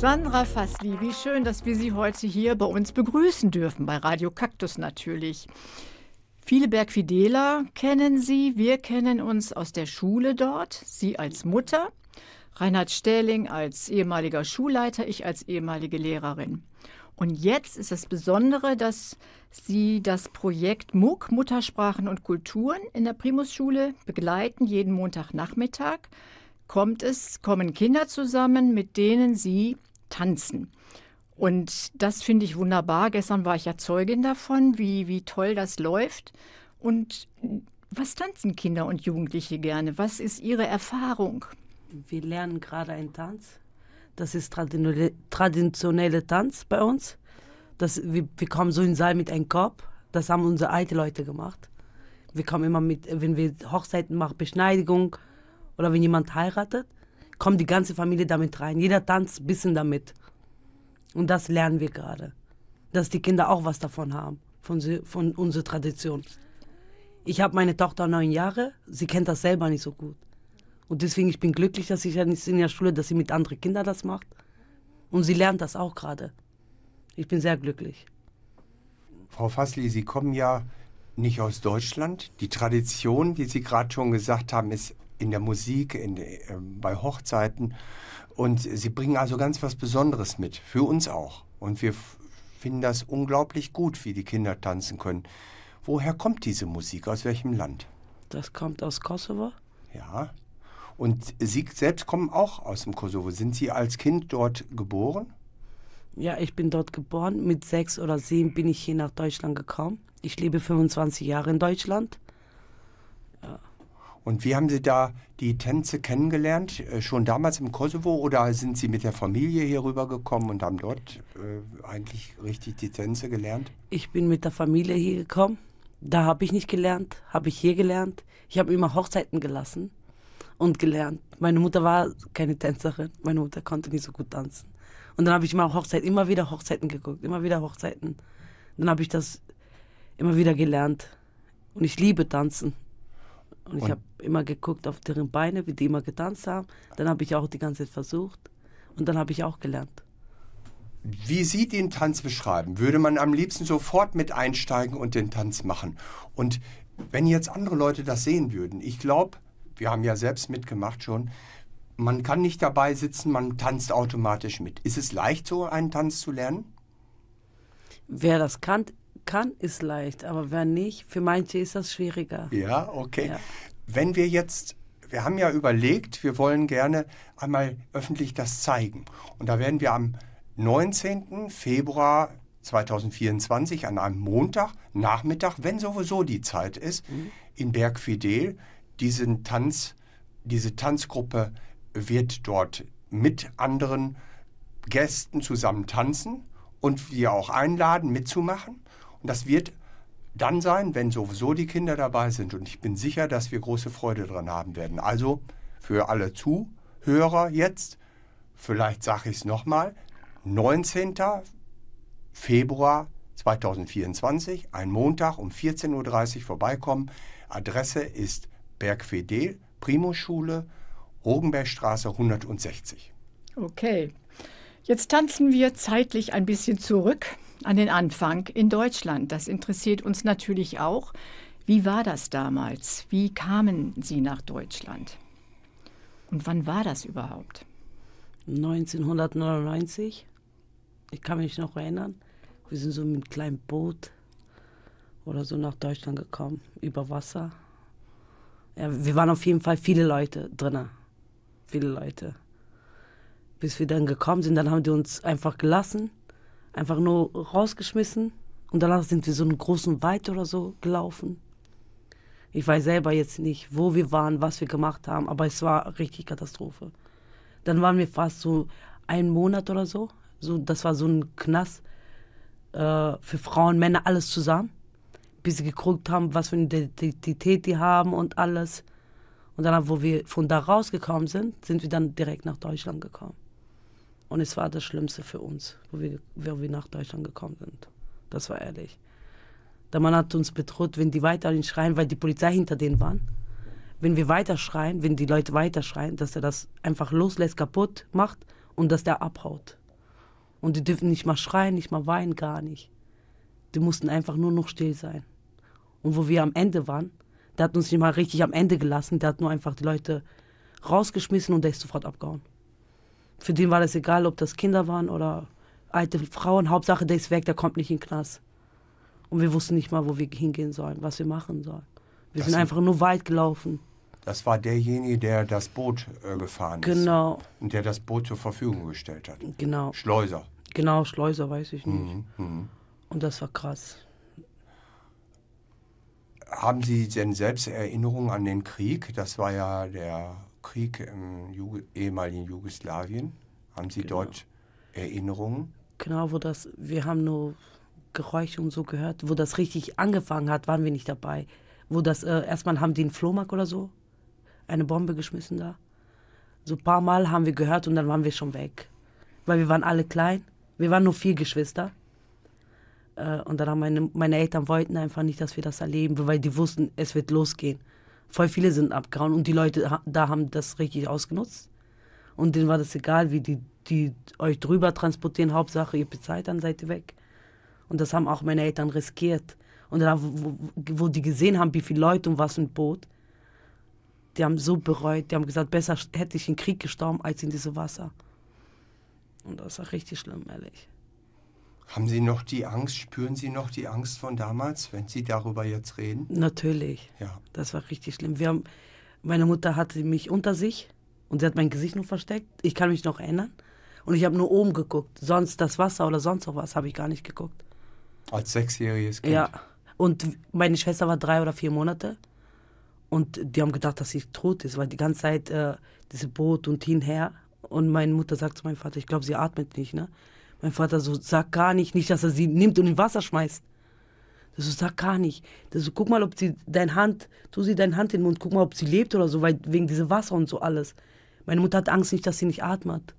Sandra Fassli, wie schön, dass wir Sie heute hier bei uns begrüßen dürfen, bei Radio Kaktus natürlich. Viele Bergfideler kennen Sie, wir kennen uns aus der Schule dort, Sie als Mutter, Reinhard Stähling als ehemaliger Schulleiter, ich als ehemalige Lehrerin. Und jetzt ist das Besondere, dass Sie das Projekt MUK, Muttersprachen und Kulturen, in der Primusschule begleiten, jeden Montagnachmittag kommt es, kommen Kinder zusammen, mit denen sie tanzen. Und das finde ich wunderbar. Gestern war ich ja Zeugin davon, wie, wie toll das läuft. Und was tanzen Kinder und Jugendliche gerne? Was ist ihre Erfahrung? Wir lernen gerade einen Tanz. Das ist traditionelle Tanz bei uns. Das, wir, wir kommen so in den Saal mit einem Korb. Das haben unsere alten Leute gemacht. Wir kommen immer mit, wenn wir Hochzeiten machen, Beschneidigung, oder wenn jemand heiratet, kommt die ganze Familie damit rein. Jeder tanzt ein bisschen damit. Und das lernen wir gerade. Dass die Kinder auch was davon haben, von, von unserer Tradition. Ich habe meine Tochter neun Jahre, sie kennt das selber nicht so gut. Und deswegen ich bin glücklich, dass ich in der Schule, dass sie mit anderen Kindern das macht. Und sie lernt das auch gerade. Ich bin sehr glücklich. Frau Fassli, Sie kommen ja nicht aus Deutschland. Die Tradition, wie Sie gerade schon gesagt haben, ist in der Musik, in, äh, bei Hochzeiten. Und sie bringen also ganz was Besonderes mit, für uns auch. Und wir finden das unglaublich gut, wie die Kinder tanzen können. Woher kommt diese Musik? Aus welchem Land? Das kommt aus Kosovo. Ja. Und Sie selbst kommen auch aus dem Kosovo. Sind Sie als Kind dort geboren? Ja, ich bin dort geboren. Mit sechs oder sieben bin ich hier nach Deutschland gekommen. Ich lebe 25 Jahre in Deutschland. Und wie haben Sie da die Tänze kennengelernt? Äh, schon damals im Kosovo oder sind Sie mit der Familie hier rübergekommen und haben dort äh, eigentlich richtig die Tänze gelernt? Ich bin mit der Familie hier gekommen. Da habe ich nicht gelernt, habe ich hier gelernt. Ich habe immer Hochzeiten gelassen und gelernt. Meine Mutter war keine Tänzerin. Meine Mutter konnte nicht so gut tanzen. Und dann habe ich immer Hochzeiten, immer wieder Hochzeiten geguckt, immer wieder Hochzeiten. Dann habe ich das immer wieder gelernt. Und ich liebe tanzen. Und ich habe immer geguckt auf deren Beine, wie die immer getanzt haben. Dann habe ich auch die ganze Zeit versucht und dann habe ich auch gelernt. Wie Sie den Tanz beschreiben, würde man am liebsten sofort mit einsteigen und den Tanz machen. Und wenn jetzt andere Leute das sehen würden, ich glaube, wir haben ja selbst mitgemacht schon, man kann nicht dabei sitzen, man tanzt automatisch mit. Ist es leicht, so einen Tanz zu lernen? Wer das kann, kann, ist leicht, aber wer nicht, für manche ist das schwieriger. Ja, okay. Ja. Wenn wir jetzt, wir haben ja überlegt, wir wollen gerne einmal öffentlich das zeigen. Und da werden wir am 19. Februar 2024 an einem Montag, Nachmittag, wenn sowieso die Zeit ist, mhm. in Bergfidel diesen Tanz, diese Tanzgruppe wird dort mit anderen Gästen zusammen tanzen und wir auch einladen, mitzumachen. Und das wird dann sein, wenn sowieso die Kinder dabei sind. Und ich bin sicher, dass wir große Freude dran haben werden. Also für alle Zuhörer jetzt, vielleicht sage ich es nochmal, 19. Februar 2024, ein Montag um 14.30 Uhr vorbeikommen. Adresse ist Bergfedel, Primusschule, Rogenbergstraße 160. Okay. Jetzt tanzen wir zeitlich ein bisschen zurück an den Anfang in Deutschland. Das interessiert uns natürlich auch. Wie war das damals? Wie kamen Sie nach Deutschland? Und wann war das überhaupt? 1999. Ich kann mich noch erinnern. Wir sind so mit einem kleinen Boot oder so nach Deutschland gekommen, über Wasser. Ja, wir waren auf jeden Fall viele Leute drin. Viele Leute. Bis wir dann gekommen sind, dann haben die uns einfach gelassen einfach nur rausgeschmissen und danach sind wir so einen großen Wald oder so gelaufen. Ich weiß selber jetzt nicht, wo wir waren, was wir gemacht haben, aber es war richtig Katastrophe. Dann waren wir fast so einen Monat oder so. so das war so ein Knast äh, für Frauen, Männer, alles zusammen. Bis sie geguckt haben, was für eine Identität die haben und alles. Und dann, wo wir von da rausgekommen sind, sind wir dann direkt nach Deutschland gekommen. Und es war das Schlimmste für uns, wo wir, wo wir nach Deutschland gekommen sind. Das war ehrlich. Der Mann hat uns bedroht, wenn die weiter schreien, weil die Polizei hinter denen waren. Wenn wir weiter schreien, wenn die Leute weiter schreien, dass er das einfach loslässt, kaputt macht und dass der abhaut. Und die dürfen nicht mal schreien, nicht mal weinen, gar nicht. Die mussten einfach nur noch still sein. Und wo wir am Ende waren, der hat uns nicht mal richtig am Ende gelassen, der hat nur einfach die Leute rausgeschmissen und der ist sofort abgehauen. Für den war das egal, ob das Kinder waren oder alte Frauen. Hauptsache, der ist weg, der kommt nicht in den Knast. Und wir wussten nicht mal, wo wir hingehen sollen, was wir machen sollen. Wir Das sind einfach nur weit gelaufen. Das war derjenige, der das Boot äh, gefahren ist. Genau, Und der das Boot zur Verfügung gestellt hat. genau, Schleuser. genau, Schleuser weiß ich nicht. Mhm. Mhm. Und das war krass. Haben Sie denn selbst Erinnerungen an den Krieg? Das war ja der Krieg im Jugo ehemaligen Jugoslawien. Haben Sie dort Erinnerungen? Genau, wo das, wir haben nur Geräusche und so gehört. Wo das richtig angefangen hat, waren wir nicht dabei. Wo das, äh, erstmal haben die einen Flohmarkt oder so, eine Bombe geschmissen da. So ein paar Mal haben wir gehört und dann waren wir schon weg. Weil wir waren alle klein. Wir waren nur vier Geschwister. Äh, und dann haben meine, meine Eltern wollten einfach nicht, dass wir das erleben, weil die wussten, es wird losgehen. Voll viele sind abgehauen und die Leute da haben das richtig ausgenutzt. Und denen war das egal, wie die, die euch drüber transportieren. Hauptsache, ihr bezahlt, dann seid ihr weg. Und das haben auch meine Eltern riskiert. Und dann, wo, wo- die gesehen haben, wie viele Leute und was ein Boot, die haben so bereut. Die haben gesagt, besser hätte ich in Krieg gestorben, als in diese Wasser. Und das war richtig schlimm, ehrlich. Haben Sie noch die Angst, spüren Sie noch die Angst von damals, wenn Sie darüber jetzt reden? Natürlich. Ja. Das war richtig schlimm. Wir haben, meine Mutter hatte mich unter sich und sie hat mein Gesicht nur versteckt. Ich kann mich noch erinnern. Und ich habe nur oben geguckt. Sonst das Wasser oder sonst noch was habe ich gar nicht geguckt. Als sechsjähriges Kind? Ja. Und meine Schwester war drei oder vier Monate. Und die haben gedacht, dass sie tot ist, weil die ganze Zeit äh, diese Boot und hinher. Und meine Mutter sagt zu meinem Vater, ich glaube, sie atmet nicht, ne? Mein Vater so, sag gar nicht, nicht, dass er sie nimmt und in Wasser schmeißt. Das so, sag gar nicht. Das so, guck mal, ob sie deine Hand, tu sie deine Hand in den Mund, guck mal, ob sie lebt oder so, weil wegen diesem Wasser und so alles. Meine Mutter hat Angst nicht, dass sie nicht atmet.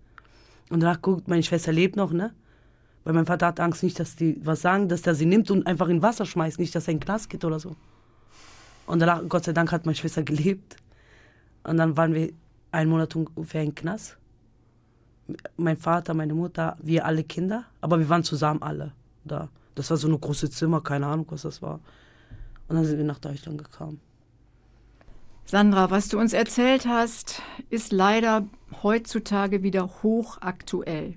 Und danach guckt, meine Schwester lebt noch, ne? Weil mein Vater hat Angst nicht, dass die was sagen, dass der sie nimmt und einfach in Wasser schmeißt, nicht, dass er in den Knast geht oder so. Und danach, Gott sei Dank, hat meine Schwester gelebt. Und dann waren wir einen Monat ungefähr im Knast. Mein Vater, meine Mutter, wir alle Kinder, aber wir waren zusammen alle da. Das war so eine große Zimmer, keine Ahnung, was das war. Und dann sind wir nach Deutschland gekommen. Sandra, was du uns erzählt hast, ist leider heutzutage wieder hochaktuell.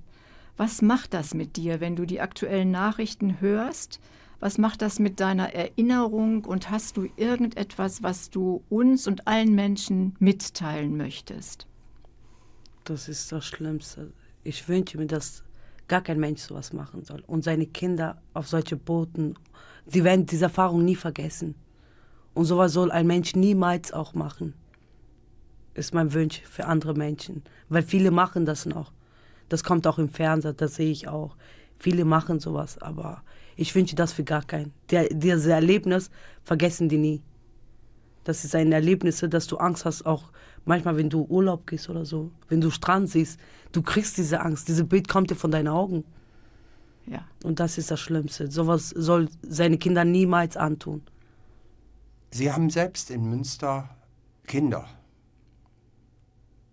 Was macht das mit dir, wenn du die aktuellen Nachrichten hörst? Was macht das mit deiner Erinnerung und hast du irgendetwas, was du uns und allen Menschen mitteilen möchtest? Das ist das Schlimmste. Ich wünsche mir, dass gar kein Mensch sowas machen soll. Und seine Kinder auf solche Booten, sie werden diese Erfahrung nie vergessen. Und sowas soll ein Mensch niemals auch machen. Ist mein Wunsch für andere Menschen. Weil viele machen das noch. Das kommt auch im Fernsehen, das sehe ich auch. Viele machen sowas, aber ich wünsche das für gar keinen. Der, dieses Erlebnis vergessen die nie. Das ist ein Erlebnis, dass du Angst hast, auch manchmal, wenn du Urlaub gehst oder so, wenn du Strand siehst, du kriegst diese Angst, dieses Bild kommt dir von deinen Augen. Ja. Und das ist das Schlimmste. Sowas soll seine Kinder niemals antun. Sie haben selbst in Münster Kinder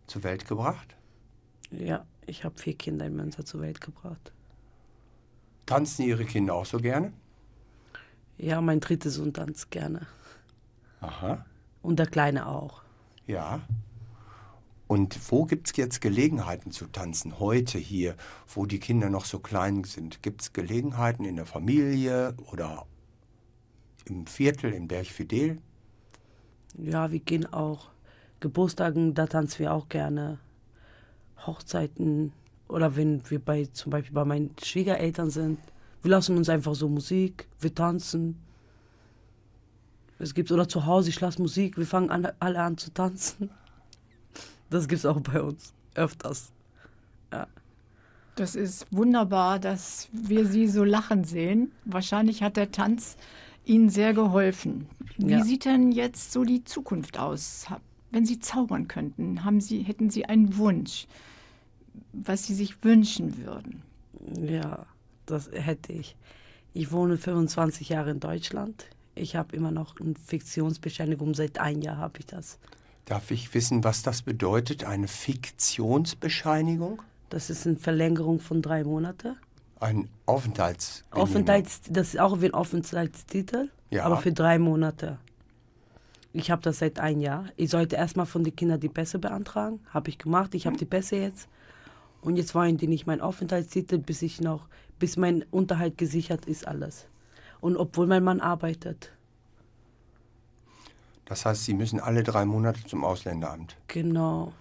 zur Welt gebracht. Ja, ich habe vier Kinder in Münster zur Welt gebracht. Tanzen Ihre Kinder auch so gerne? Ja, mein dritter Sohn tanzt gerne. Aha. Und der Kleine auch. Ja. Und wo gibt es jetzt Gelegenheiten zu tanzen? Heute hier, wo die Kinder noch so klein sind. Gibt es Gelegenheiten in der Familie oder im Viertel, in Bergfidel? Ja, wir gehen auch Geburtstagen, da tanzen wir auch gerne. Hochzeiten oder wenn wir bei zum Beispiel bei meinen Schwiegereltern sind. Wir lassen uns einfach so Musik, wir tanzen. Es gibt oder zu Hause, ich lasse Musik, wir fangen an, alle an zu tanzen. Das gibt's auch bei uns öfters. Das ist wunderbar, dass wir Sie so lachen sehen. Wahrscheinlich hat der Tanz Ihnen sehr geholfen. Wie Ja. sieht denn jetzt so die Zukunft aus? Wenn Sie zaubern könnten, haben Sie, hätten Sie einen Wunsch, was Sie sich wünschen würden? Ja, das hätte ich. Ich wohne 25 Jahre in Deutschland. Ich habe immer noch eine Fiktionsbescheinigung. Seit einem Jahr habe ich das. Darf ich wissen, was das bedeutet? Eine Fiktionsbescheinigung? Das ist eine Verlängerung von drei Monaten. Ein Aufenthalts. Aufenthalts, das ist auch wie ein Aufenthaltstitel, Ja. aber für drei Monate. Ich habe das seit einem Jahr. Ich sollte erstmal von den Kindern die Pässe beantragen. Habe ich gemacht. Ich habe die Pässe jetzt. Und jetzt wollen die nicht meinen Aufenthaltstitel, bis ich noch, bis mein Unterhalt gesichert ist, alles. Und obwohl mein Mann arbeitet. Das heißt, Sie müssen alle drei Monate zum Ausländeramt. Genau.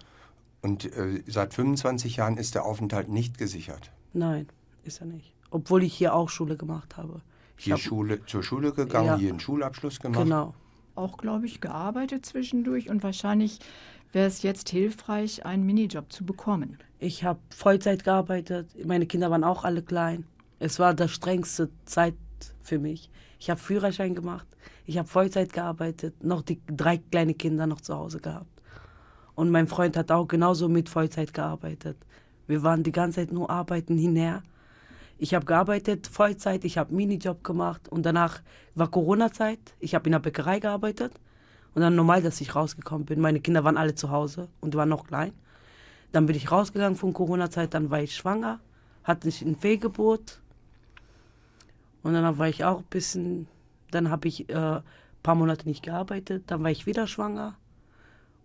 Und äh, seit 25 Jahren ist der Aufenthalt nicht gesichert. Nein, ist er nicht. Obwohl ich hier auch Schule gemacht habe. Ich Hier hab- Schule, zur Schule gegangen, Ja. hier einen Schulabschluss gemacht. Genau. Auch, glaube ich, gearbeitet zwischendurch und wahrscheinlich wäre es jetzt hilfreich, einen Minijob zu bekommen. Ich habe Vollzeit gearbeitet. Meine Kinder waren auch alle klein. Es war die strengste Zeit für mich. Ich habe Führerschein gemacht. Ich habe Vollzeit gearbeitet. Noch die drei kleine Kinder noch zu Hause gehabt. Und mein Freund hat auch genauso mit Vollzeit gearbeitet. Wir waren die ganze Zeit nur arbeiten hinher. Ich habe gearbeitet, Vollzeit, ich habe Minijob gemacht und danach war Corona-Zeit. Ich habe in der Bäckerei gearbeitet und dann normal, dass ich rausgekommen bin. Meine Kinder waren alle zu Hause und waren noch klein. Dann bin ich rausgegangen von Corona-Zeit, dann war ich schwanger, hatte ich ein Fehlgeburt. Und dann war ich auch ein bisschen, dann habe ich äh, ein paar Monate nicht gearbeitet, dann war ich wieder schwanger.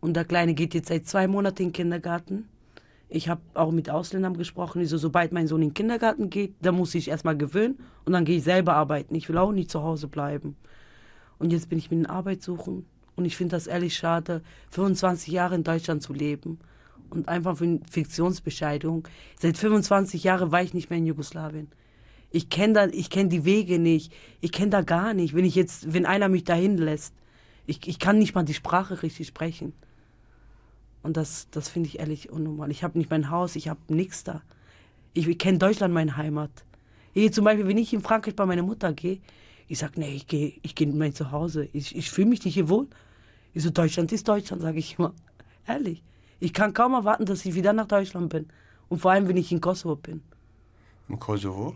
Und der Kleine geht jetzt seit zwei Monaten in den Kindergarten. Ich habe auch mit Ausländern gesprochen, die so, sobald mein Sohn in den Kindergarten geht, dann muss ich erstmal gewöhnen und dann gehe ich selber arbeiten. Ich will auch nicht zu Hause bleiben. Und jetzt bin ich mit Arbeit suchen. Und ich finde das ehrlich schade, 25 Jahre in Deutschland zu leben und einfach für eine Fiktionsbescheidung. Seit 25 Jahren war ich nicht mehr in Jugoslawien. Ich kenne kenne die Wege nicht. Ich kenne da gar nicht. Wenn ich jetzt, wenn einer mich dahin lässt, ich, ich kann nicht mal die Sprache richtig sprechen. Und das, das finde ich ehrlich unnormal. Ich habe nicht mein Haus, ich habe nichts da. Ich, ich kenne Deutschland, meine Heimat. Hier zum Beispiel, wenn ich in Frankreich bei meiner Mutter gehe, ich sage, nee, ich gehe ich geh in mein Zuhause. Ich, ich fühle mich nicht hier wohl. Ich so, Deutschland ist Deutschland, sage ich immer. Ehrlich. Ich kann kaum erwarten, dass ich wieder nach Deutschland bin. Und vor allem, wenn ich in Kosovo bin. Im Kosovo?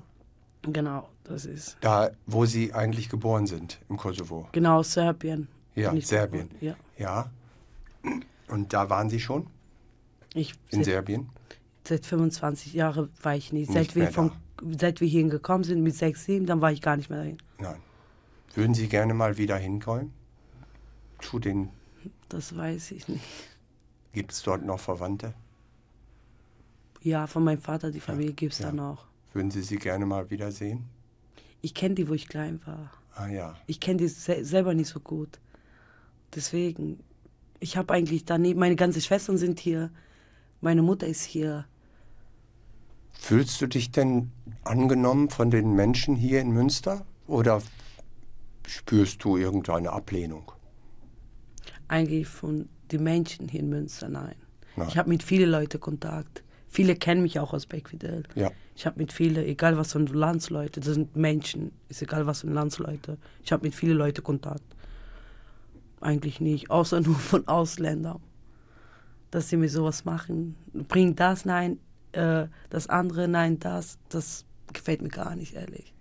Genau, das ist. Da, wo Sie eigentlich geboren sind, im Kosovo. Genau, Serbien. Ja, Serbien. geboren. Ja. Ja. Und da waren Sie schon? Ich, In seit, Serbien? seit 25 Jahren war ich nicht. Nicht Seit wir, von, seit wir hierhin gekommen sind mit 6, 7, dann war ich gar nicht mehr dahin. Nein. Würden Sie gerne mal wieder hinkommen? Zu den, Das weiß ich nicht. gibt es dort noch Verwandte? Ja, von meinem Vater, die Familie gibt es ja. da noch. Würden Sie sie gerne mal wiedersehen? Ich kenne die, wo ich klein war. Ah ja. Ich kenne die se selber nicht so gut. Deswegen, ich habe eigentlich daneben, meine ganzen Schwestern sind hier, meine Mutter ist hier. Fühlst du dich denn angenommen von den Menschen hier in Münster? Oder spürst du irgendeine Ablehnung? Eigentlich von den Menschen hier in Münster, nein. Nein. Ich habe mit vielen Leuten Kontakt. Viele kennen mich auch aus Beckvidel. Ja. Ich habe mit vielen, egal was für Landsleute, das sind Menschen, ist egal was für Landsleute. Ich habe mit vielen Leuten Kontakt. Eigentlich nicht, außer nur von Ausländern. Dass sie mir sowas machen. Bring das, nein, äh, das andere, nein, das. Das gefällt mir gar nicht, ehrlich.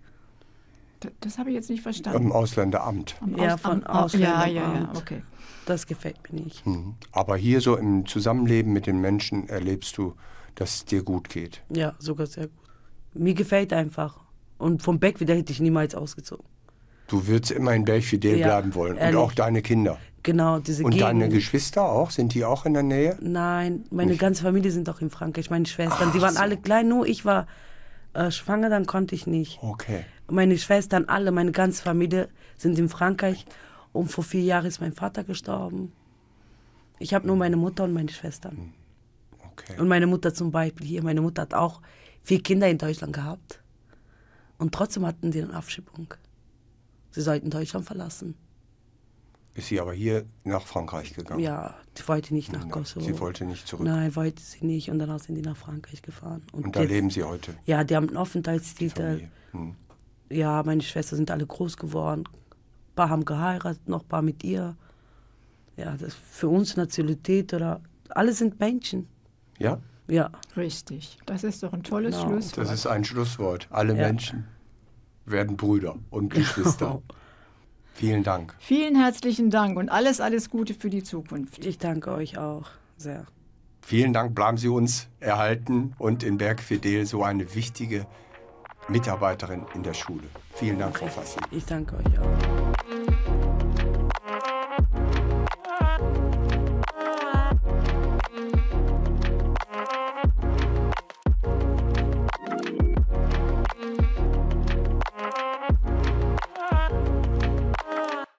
D- Das habe ich jetzt nicht verstanden. Im Ausländeramt. Am Ja, Aus- von am- Ja, ja, ja, Ausländeramt. okay. Das gefällt mir nicht. Mhm. Aber hier so im Zusammenleben mit den Menschen erlebst du, dass es dir gut geht. Ja, sogar sehr gut. Mir gefällt einfach. Und vom Beck wieder hätte ich niemals ausgezogen. Du würdest immer in Belfidel Ja, bleiben wollen. ehrlich. Und auch deine Kinder. Genau, diese Und deine Gegend. Geschwister auch? Sind die auch in der Nähe? Nein, meine Nicht? ganze Familie sind auch in Frankreich. Meine Schwestern, Ach die waren so. alle klein, nur ich war äh, schwanger, dann konnte ich nicht. Okay. Meine Schwestern, alle, meine ganze Familie sind in Frankreich. Und vor vier Jahren ist mein Vater gestorben. Ich habe nur meine Mutter und meine Schwestern. okay. Und meine Mutter zum Beispiel hier. Meine Mutter hat auch vier Kinder in Deutschland gehabt. Und trotzdem hatten die eine Abschiebung. Sie sollten Deutschland verlassen. Ist sie aber hier nach Frankreich gegangen? Ja, die wollte nicht nach Kosovo. Sie wollte nicht zurück. Nein, wollte sie nicht. Und danach sind die nach Frankreich gefahren. Und da jetzt- leben sie heute. Ja, die haben einen Aufenthaltstitel. Hm. Ja, meine Schwestern sind alle groß geworden. Ein paar haben geheiratet, noch ein paar mit ihr. Ja, das ist für uns Nationalität oder alle sind Menschen. Ja, Ja, Richtig. Das ist doch ein tolles Genau. Schlusswort. das ist ein Schlusswort. Alle Ja. Menschen werden Brüder und Geschwister. Vielen Dank. Vielen herzlichen Dank und alles, alles Gute für die Zukunft. ich danke euch auch sehr. Vielen Dank, bleiben Sie uns erhalten und in Bergfidel so eine wichtige Mitarbeiterin in der Schule. Vielen Dank, Frau Fassi. Ich danke euch auch.